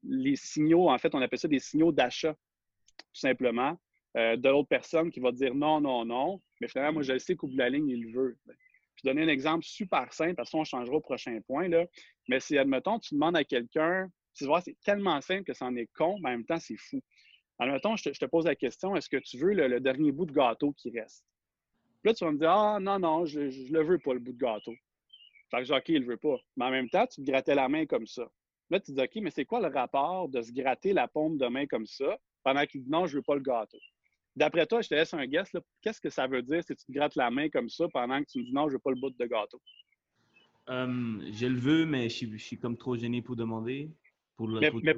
les signaux, en fait, on appelle ça des signaux d'achat, tout simplement, euh, de l'autre personne qui va dire non, non, non. Mais finalement, moi, je sais qu'au bout de la ligne, il veut. Je vais donner un exemple super simple, parce qu'on changera au prochain point. Là. Mais si, admettons, tu demandes à quelqu'un, tu vois, c'est tellement simple que c'en est con, mais en même temps, c'est fou. Admettons, je te, je te, pose la question, est-ce que tu veux le, dernier bout de gâteau qui reste? Puis là, tu vas me dire, ah, non, non, je ne le veux pas, le bout de gâteau. Fait que OK, il le veut pas. Mais en même temps, tu te grattais la main comme ça. Là, tu dis, OK, mais c'est quoi le rapport de se gratter la paume de main comme ça pendant qu'il dit non, je veux pas le gâteau? D'après toi, je te laisse un guess. Qu'est-ce que ça veut dire si tu te grattes la main comme ça pendant que tu me dis non, je veux pas le bout de gâteau? Euh, je le veux, mais je suis, comme trop gêné pour demander. Pour le, mais,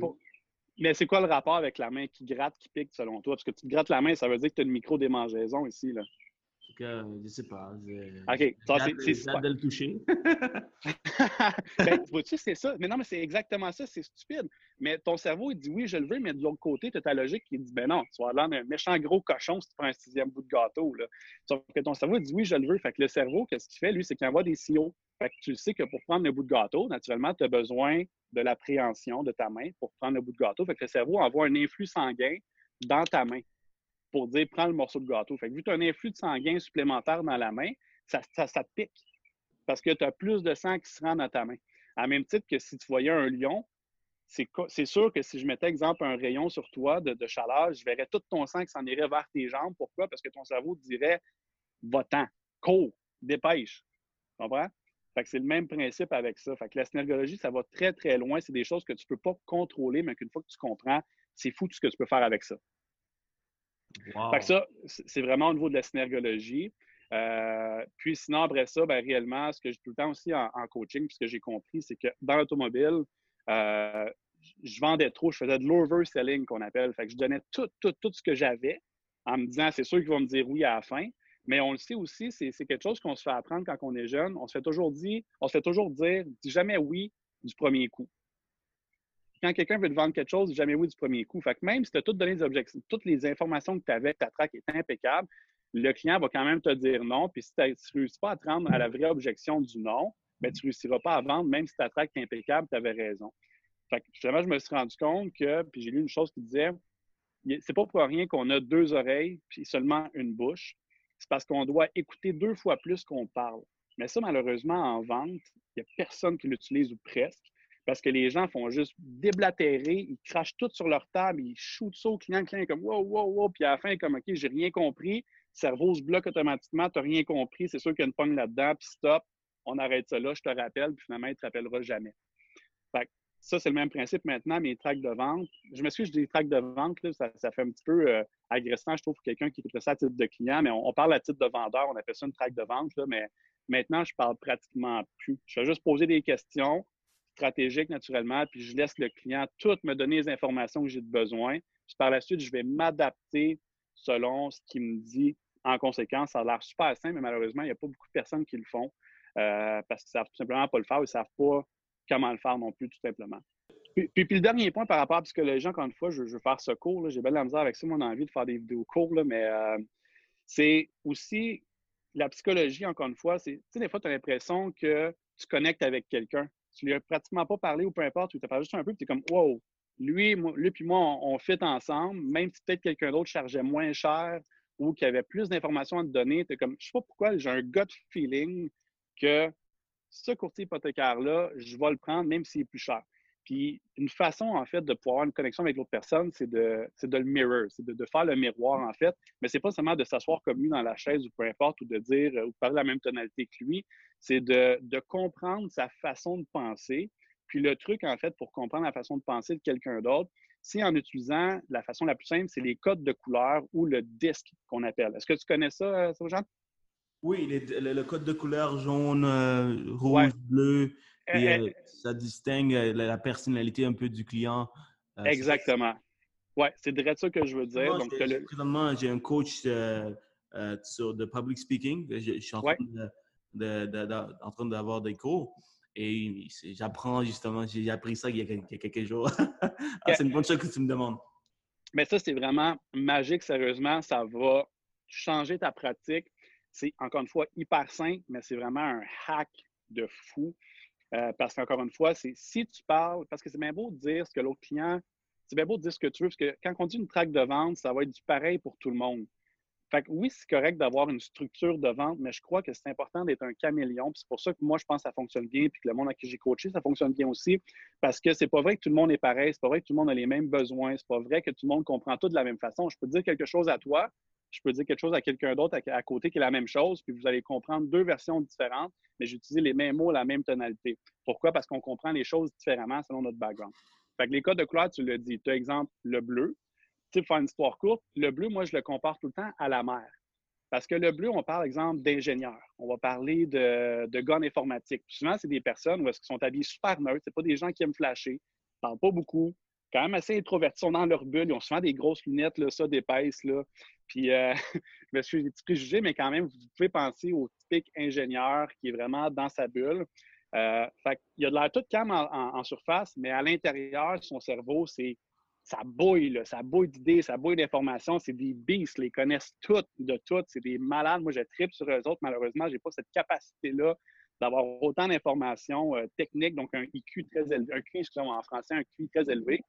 mais, c'est quoi le rapport avec la main qui gratte, qui pique selon toi? Parce que tu te grattes la main, ça veut dire que tu as une micro-démangeaison ici. Là je ne sais pas. OK. C'est de le toucher. ben, vois-tu, c'est ça. Mais non, mais c'est exactement ça. C'est stupide. Mais ton cerveau, il dit oui, je le veux, mais de l'autre côté, tu as ta logique qui dit ben non, tu vas l'air d'un méchant gros cochon si tu prends un sixième bout de gâteau. Là. Sauf que ton cerveau, il dit oui, je le veux. Fait que le cerveau, qu'est-ce qu'il fait, lui, c'est qu'il envoie des signaux. Fait que tu sais que pour prendre le bout de gâteau, naturellement, tu as besoin de l'appréhension de ta main pour prendre le bout de gâteau. Fait que le cerveau envoie un influx sanguin dans ta main pour dire prends le morceau de gâteau. Fait que vu que tu as un influx de sanguin supplémentaire dans la main, ça, ça, te pique parce que tu as plus de sang qui se rend dans ta main. À même titre que si tu voyais un lion, c'est sûr que si je mettais, exemple, un rayon sur toi de, chaleur, je verrais tout ton sang qui s'en irait vers tes jambes. Pourquoi? Parce que ton cerveau dirait va-t'en, cours, dépêche. Tu comprends? Fait que c'est le même principe avec ça. Fait que la synergologie, ça va très, très loin. C'est des choses que tu ne peux pas contrôler, mais qu'une fois que tu comprends, c'est fou tout ce que tu peux faire avec ça ça, c'est vraiment au niveau de la synergologie. Euh, puis sinon, après ça, ben, réellement, ce que j'ai tout le temps aussi en, coaching, puis ce que j'ai compris, c'est que dans l'automobile, euh, je vendais trop, je faisais de l'overselling qu'on appelle. Fait que je donnais tout, tout, tout ce que j'avais en me disant, c'est sûr qu'ils vont me dire oui à la fin. Mais on le sait aussi, c'est quelque chose qu'on se fait apprendre quand on est jeune. On se fait toujours dire, on se fait toujours dire, dis jamais oui du premier coup quand quelqu'un veut te vendre quelque chose, jamais oui du premier coup. Fait que même si tu as toutes donné objectifs, toutes les informations que tu avais, ta traque est impeccable, le client va quand même te dire non. Puis si tu ne réussis pas à te rendre à la vraie objection du non, ben, tu ne réussiras pas à vendre, même si ta traque est impeccable, tu avais raison. Fait que finalement, je me suis rendu compte que, puis j'ai lu une chose qui disait, c'est pas pour rien qu'on a deux oreilles puis seulement une bouche. C'est parce qu'on doit écouter deux fois plus qu'on parle. Mais ça, malheureusement, en vente, il n'y a personne qui l'utilise ou presque parce que les gens font juste déblatérer, ils crachent tout sur leur table, ils shootent ça au client, le client est comme wow, wow, wow, puis à la fin, comme OK, j'ai rien compris, le cerveau se bloque automatiquement, tu n'as rien compris, c'est sûr qu'il y a une pogne là-dedans, puis stop, on arrête ça là, je te rappelle, puis finalement, il ne te rappellera jamais. Fait ça, c'est le même principe maintenant, mes tracts de vente. Je me suis je dis tracts de vente, là, ça, fait un petit peu euh, agressant, je trouve, pour quelqu'un qui écoute ça à titre de client, mais on, parle à titre de vendeur, on appelle ça une tract de vente, là, mais maintenant, je parle pratiquement plus. Je vais juste poser des questions, stratégique naturellement, puis je laisse le client tout me donner les informations que j'ai besoin. Puis par la suite, je vais m'adapter selon ce qu'il me dit. En conséquence, ça a l'air super simple, mais malheureusement, il n'y a pas beaucoup de personnes qui le font euh, parce qu'ils ne savent tout simplement pas le faire ou ils ne savent pas comment le faire non plus, tout simplement. Puis, puis, le dernier point par rapport à la psychologie, encore une fois, je, veux faire ce cours. J'ai bien de la misère avec ça, mon envie de faire des vidéos courts, mais euh, c'est aussi la psychologie, encore une fois. Tu sais, des fois, tu as l'impression que tu connectes avec quelqu'un. Tu lui as pratiquement pas parlé ou peu importe, tu te parles juste un peu, puis tu es comme, wow, lui, lui puis moi, on, on fit ensemble, même si peut-être quelqu'un d'autre chargeait moins cher ou qui avait plus d'informations à te donner, tu es comme, je sais pas pourquoi, j'ai un gut feeling que ce courtier hypothécaire-là, je vais le prendre même s'il est plus cher. Puis une façon, en fait, de pouvoir avoir une connexion avec l'autre personne, c'est de, de le mirror, c'est de, faire le miroir, en fait. Mais c'est pas seulement de s'asseoir comme lui dans la chaise ou peu importe, ou de dire, ou de parler la même tonalité que lui. C'est de, de comprendre sa façon de penser. Puis le truc, en fait, pour comprendre la façon de penser de quelqu'un d'autre, c'est en utilisant la façon la plus simple, c'est les codes de couleur ou le disque qu'on appelle. Est-ce que tu connais ça, euh, Jean? Oui, le, code de couleur jaune, euh, rouge, bleu, et, eh, eh, euh, ça distingue la, personnalité un peu du client. exactement. Oui, c'est direct ça que je veux dire. Donc, Présentement, j'ai un coach sur de public speaking. Je, suis en train d'avoir des cours. Et j'apprends justement, j'ai appris ça il y a, quelques jours. Ah, c'est une bonne chose que tu me demandes. Mais ça, c'est vraiment magique, sérieusement. Ça va changer ta pratique. C'est encore une fois hyper simple, mais c'est vraiment un hack de fou. Euh, parce qu'encore une fois, c'est si tu parles, parce que c'est bien beau de dire ce que l'autre client, c'est bien beau de dire ce que tu veux, parce que quand on dit une traque de vente, ça va être du pareil pour tout le monde. Fait que oui, c'est correct d'avoir une structure de vente, mais je crois que c'est important d'être un caméléon. C'est pour ça que moi, je pense que ça fonctionne bien, puis que le monde à qui j'ai coaché, ça fonctionne bien aussi. Parce que c'est pas vrai que tout le monde est pareil, c'est pas vrai que tout le monde a les mêmes besoins, c'est pas vrai que tout le monde comprend tout de la même façon. Je peux dire quelque chose à toi, je peux dire quelque chose à quelqu'un d'autre à, côté qui est la même chose, puis vous allez comprendre deux versions différentes, mais j'utilise les mêmes mots, la même tonalité. Pourquoi? Parce qu'on comprend les choses différemment selon notre background. Fait que les codes de couleur, tu le dis. Tu as exemple le bleu sais, pour faire une histoire courte, le bleu, moi, je le compare tout le temps à la mer. Parce que le bleu, on parle, exemple, d'ingénieurs. On va parler de, de gars informatiques. souvent, c'est des personnes où est-ce qu'ils sont habillés super neutres. C'est pas des gens qui aiment flasher. Ils parlent pas beaucoup. Quand même assez introvertis. Sont dans leur bulle. Ils ont souvent des grosses lunettes, là, ça, d'épaisse, là. Puis, euh, je suis des petits préjugés, mais quand même, vous pouvez penser au typique ingénieur qui est vraiment dans sa bulle. Euh, fait il a de l'air tout calme en surface, mais à l'intérieur, son cerveau, c'est ça bouille, ça bouille d'idées, ça bouille d'informations. C'est des beasts, les connaissent toutes de toutes. C'est des malades. Moi, je tripe sur eux autres. Malheureusement, je n'ai pas cette capacité-là d'avoir autant d'informations euh, techniques, donc un IQ très élevé, un QI, en français, un QI très élevé.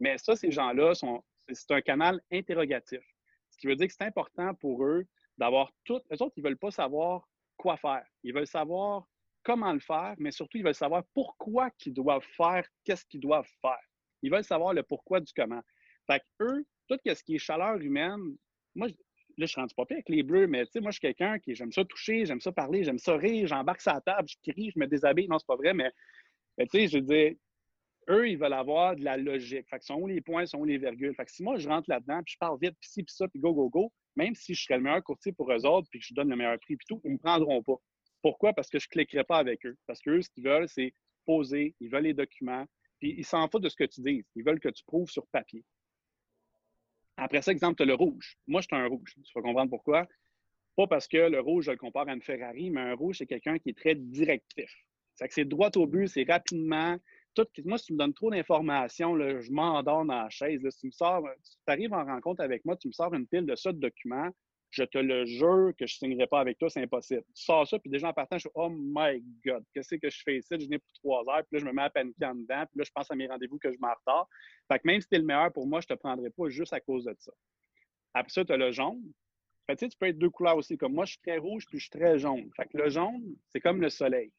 Mais ça, ces gens-là, c'est un canal interrogatif. Ce qui veut dire que c'est important pour eux d'avoir tout. Les autres, ils ne veulent pas savoir quoi faire. Ils veulent savoir comment le faire, mais surtout, ils veulent savoir pourquoi ils doivent faire, qu'est-ce qu'ils doivent faire. Ils veulent savoir le pourquoi du comment. Fait que eux, tout ce qui est chaleur humaine, moi, là, je suis rendu pas avec les bleus, mais tu sais, moi, je suis quelqu'un qui, j'aime ça toucher, j'aime ça parler, j'aime ça rire, j'embarque la table, je crie, je me déshabille. Non, c'est pas vrai, mais, tu sais, je veux dire, eux, ils veulent avoir de la logique. Fait que sont où les points, sont où les virgules? Fait que si moi, je rentre là-dedans, puis je parle vite, puis ci, puis ça, puis go, go, go, même si je serais le meilleur courtier pour eux autres, puis que je donne le meilleur prix, puis tout, ils me prendront pas. Pourquoi? Parce que je ne cliquerai pas avec eux. Parce qu'eux, ce qu'ils veulent, c'est poser, ils veulent les documents, puis ils s'en foutent de ce que tu dis. Ils veulent que tu prouves sur papier. Après ça, exemple, tu as le rouge. Moi, je suis un rouge. Tu vas comprendre pourquoi? Pas parce que le rouge, je le compare à une Ferrari, mais un rouge, c'est quelqu'un qui est très directif. C'est que c'est droit au but, c'est rapidement. Tout, moi, si tu me donnes trop d'informations, je m'endors dans la chaise. si tu me sors, tu arrives en rencontre avec moi, tu me sors une pile de ça de documents, je te le jure que je ne signerai pas avec toi, c'est impossible. Tu sors ça, puis déjà en partant, je suis Oh my God, qu'est-ce que je fais ici? Je n'ai pour trois heures, puis là, je me mets à paniquer en dedans, puis là, je pense à mes rendez-vous que je m'en retard. Fait que même si tu es le meilleur pour moi, je ne te prendrai pas juste à cause de ça. Après ça, tu as le jaune. Fait tu, sais, tu peux être deux couleurs aussi. Comme moi, je suis très rouge, puis je suis très jaune. Fait que le jaune, c'est comme le soleil.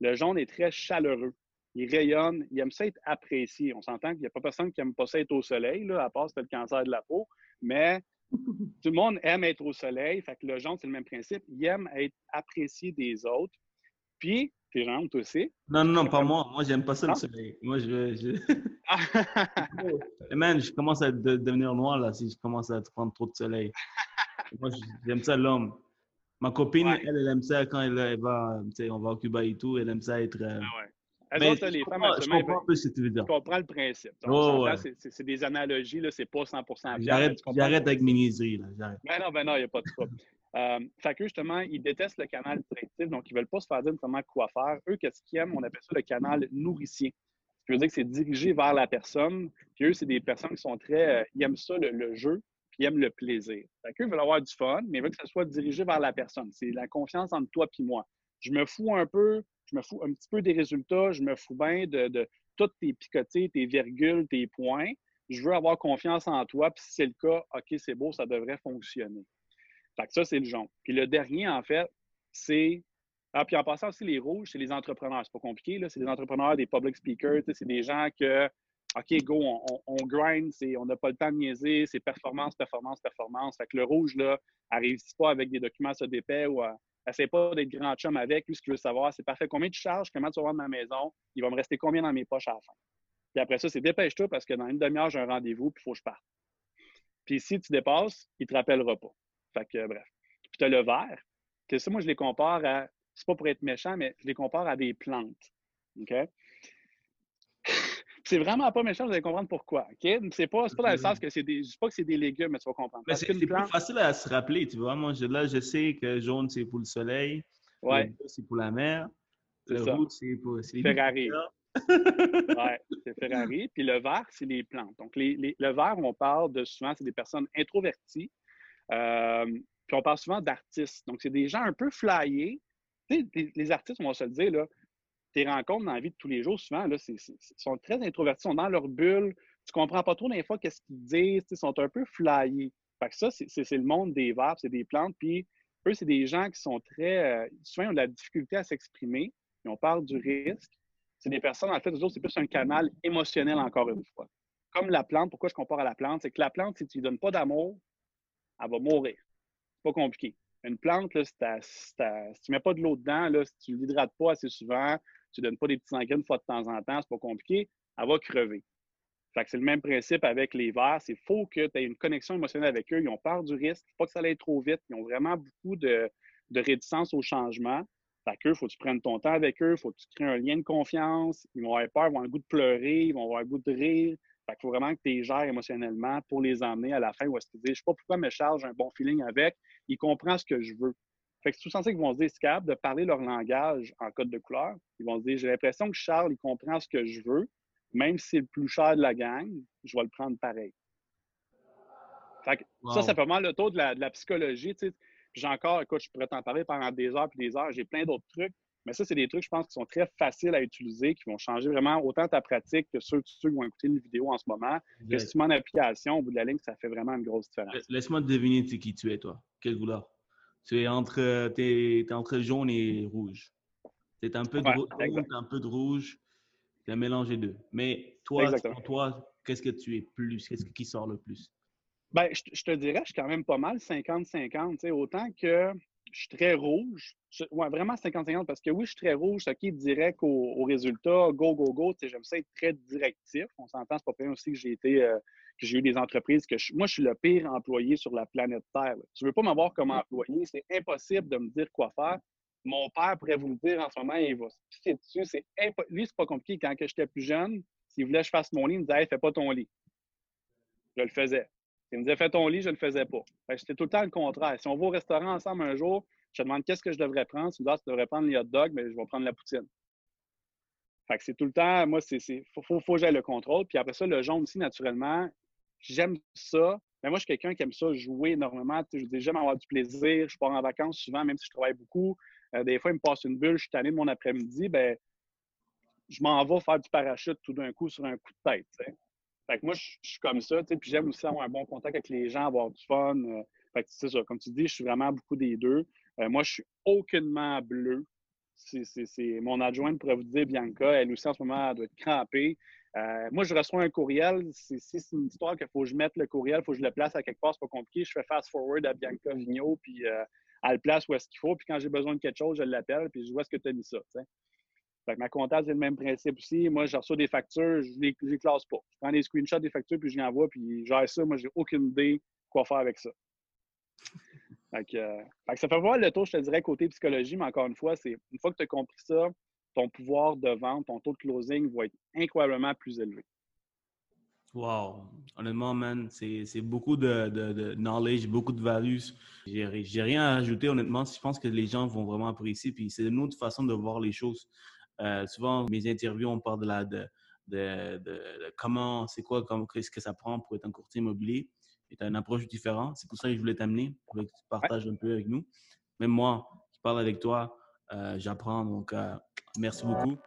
Le jaune est très chaleureux. Il rayonne, il aime ça être apprécié. On s'entend qu'il n'y a pas personne qui aime pas ça être au soleil, là, à part si tu le cancer de la peau. Mais tout le monde aime être au soleil. Fait que le jaune, c'est le même principe. Il aime être apprécié des autres. Puis, tes jambes, toi aussi. Non, non, non, pas moi. Moi, j'aime pas ça le soleil. Moi, je. je... Man, je commence à devenir noir là si je commence à prendre trop de soleil. moi, j'aime ça l'homme. Ma copine, elle, elle aime ça quand elle, va, tu sais, on va au Cuba et tout, elle aime ça être. Euh, ah ouais les femmes, je comprends un peu ce que tu veux dire. Je comprends le principe. C'est des analogies, c'est pas 100% J'arrête avec mes niaiseries. Ben non, ben non, il n'y a pas de trouble. euh, fait que justement, ils détestent le canal directif, donc ils ne veulent pas se faire dire notamment quoi faire. Eux, qu'est-ce qu'ils aiment? On appelle ça le canal nourricier. je veux dire que c'est dirigé vers la personne. Puis eux, c'est des personnes qui sont très. Euh, ils aiment ça, le, jeu, puis ils aiment le plaisir. Fait qu'eux veulent avoir du fun, mais ils veulent que ça soit dirigé vers la personne. C'est la confiance entre toi et moi. Je me fous un peu, je me fous un petit peu des résultats, je me fous bien de, de toutes tes picotés, tes virgules, tes points. Je veux avoir confiance en toi, puis si c'est le cas, OK, c'est beau, ça devrait fonctionner. Fait que ça, c'est le jaune. Puis le dernier, en fait, c'est ah, puis en passant aussi, les rouges, c'est les entrepreneurs. C'est pas compliqué, là. C'est des entrepreneurs, des public speakers. C'est des gens que, OK, go, on, grind, on n'a pas le temps de niaiser, c'est performance, performance, performance. Fait que le rouge, là, réussit pas avec des documents sur d'épais ou elle essaie pas d'être grand chum avec. Lui, ce qu'il veut savoir, c'est parfait. Combien tu charges? Comment tu vas vendre ma maison? Il va me rester combien dans mes poches à la fin? Puis après ça, c'est dépêche-toi parce que dans une demi-heure, j'ai un rendez-vous, puis il faut que je parte. Puis si tu dépasses, il te rappellera pas. Fait que, bref. Puis tu as le vert, que ça, moi, je les compare à c'est pas pour être méchant, mais je les compare à des plantes. OK? C'est vraiment pas méchant, vous allez comprendre pourquoi. OK? C'est pas, pas dans le sens que c'est des. Je dis pas que c'est des légumes, mais tu vas comprendre. Mais c'est plus facile à se rappeler, tu vois? Moi, là, je sais que jaune, c'est pour le soleil. Ouais. c'est pour la mer. Le rouge, c'est pour. Ferrari. ouais, c'est Ferrari. Puis le vert, c'est les plantes. Donc, les, le vert, on parle de souvent, c'est des personnes introverties. Euh, puis on parle souvent d'artistes. Donc, c'est des gens un peu flyés, les artistes, on va se le dire, là, tes rencontres dans la vie de tous les jours, souvent, là, ils sont très introvertis, ils sont dans leur bulle. Tu comprends pas trop des fois qu'est-ce qu'ils disent, ils sont un peu flyés. Fait que ça, c'est le monde des verbes, c'est des plantes. Puis eux, c'est des gens qui sont très. Euh, souvent, ils ont de la difficulté à s'exprimer. On parle du risque. C'est des personnes, en fait, eux c'est plus un canal émotionnel, encore une fois. Comme la plante, pourquoi je compare à la plante? C'est que la plante, si tu lui donnes pas d'amour, elle va mourir. C'est pas compliqué. Une plante, là, si, tu ne mets pas de l'eau dedans, là, si tu l'hydrates pas assez souvent, tu ne donnes pas des petits engrais une fois de temps en temps, c'est pas compliqué, elle va crever. c'est le même principe avec les vers. C'est faut que tu aies une connexion émotionnelle avec eux. Ils ont peur du risque. Faut pas que ça aille trop vite. Ils ont vraiment beaucoup de, réticence au changement. Fait qu'eux, faut que tu prennes ton temps avec eux. Faut que tu crées un lien de confiance. Ils vont avoir peur, ils vont avoir le goût de pleurer, ils vont avoir le goût de rire. Fait faut vraiment que tu les gères émotionnellement pour les emmener à la fin où est-ce qu'ils disent Je sais pas pourquoi, Charles, j'ai un bon feeling avec. Il comprend ce que je veux. Fait que c'est tout sensé qu'ils vont se dire c'est capable de parler leur langage en code de couleur. Ils vont se dire J'ai l'impression que Charles, il comprend ce que je veux. Même si c'est le plus cher de la gang, je vais le prendre pareil. Fait que ça, c'est vraiment le taux de la, de la psychologie. J'ai encore, écoute, je pourrais t'en parler pendant des heures puis des heures. J'ai plein d'autres trucs. Mais ça, c'est des trucs, je pense, qui sont très faciles à utiliser, qui vont changer vraiment autant ta pratique que ceux, ceux qui vont écouter une vidéo en ce moment. Que si tu mets en application, au bout de la ligne, ça fait vraiment une grosse différence. Laisse-moi deviner qui tu es, toi? Quelle couleur? Tu es entre, es, entre jaune et rouge. C'est un peu de rouge, un peu de rouge. Tu as mélangé deux. Mais toi, toi, qu'est-ce que tu es plus? Qu'est-ce qui sort le plus? Ben, je, je, te dirais, je suis quand même pas mal 50-50. Autant que je suis très rouge. ouais, vraiment 50-50 parce que oui, je suis très rouge, ce qui est direct au, résultat, go, go, go. J'aime ça être très directif. On s'entend, c'est pas bien aussi que j'ai été euh, que j'ai eu des entreprises que moi, je suis le pire employé sur la planète Terre. Tu veux pas m'avoir comme employé, c'est impossible de me dire quoi faire. Mon père pourrait vous le dire en ce moment, il va se pisser dessus. C'est Lui, c'est pas compliqué. Quand j'étais plus jeune, s'il voulait que je fasse mon lit, il me disait fais pas ton lit. Je le faisais. Il me disait Fais ton lit, je ne le faisais pas. C'était tout le temps le contraire. Si on va au restaurant ensemble un jour, je te demande qu'est-ce que je devrais prendre? Tu me dis ah, tu devrais prendre les hot dogs, mais je vais prendre la poutine. Fait que c'est tout le temps, moi, c'est. Faut, faut, faut que j'aie le contrôle. Puis après ça, le jaune aussi, naturellement, j'aime ça. Mais moi, je suis quelqu'un qui aime ça jouer énormément. je dis, j'aime avoir du plaisir. Je pars en vacances souvent, même si je travaille beaucoup. Euh, des fois, il me passe une bulle, je suis tanné de mon après-midi, ben je m'en vais faire du parachute tout d'un coup sur un coup de tête. Fait que moi, je, suis comme ça, puis j'aime aussi avoir un bon contact avec les gens, avoir du fun. Euh, fait que c'est ça, comme tu dis, je suis vraiment beaucoup des deux. Euh, moi, je suis aucunement bleu. C'est mon adjointe pourrait vous dire, Bianca, elle aussi en ce moment, elle doit être crampée. Euh, moi, je reçois un courriel. Si c'est une histoire qu'il faut que je mette le courriel, il faut que je le place à quelque part, c'est pas compliqué. Je fais fast forward à Bianca Vigneault, puis elle le place où est-ce qu'il faut. Puis quand j'ai besoin de quelque chose, je l'appelle, puis je vois ce que tu as mis ça. Fait ma comptable, c'est le même principe aussi. Moi, je reçois des factures, je ne les, classe pas. Je prends des screenshots des factures, puis je les envoie, puis j'ai ça. Moi, j'ai aucune idée quoi faire avec ça. Euh, ça fait voir le taux, je te dirais, côté psychologie, mais encore une fois, c'est une fois que tu as compris ça, ton pouvoir de vente, ton taux de closing va être incroyablement plus élevé. Wow! Honnêtement, man, c'est beaucoup de, knowledge, beaucoup de values. J'ai rien à ajouter, honnêtement. Je pense que les gens vont vraiment apprécier. Puis c'est une autre façon de voir les choses. Euh, souvent, mes interviews, on parle de la, de, de, comment, c'est quoi, qu'est-ce que ça prend pour être un courtier immobilier. Et tu as une approche différente. C'est pour ça que je voulais t'amener, pour que tu partages un peu avec nous. Même moi, qui parle avec toi, euh, j'apprends. Donc, euh, merci beaucoup.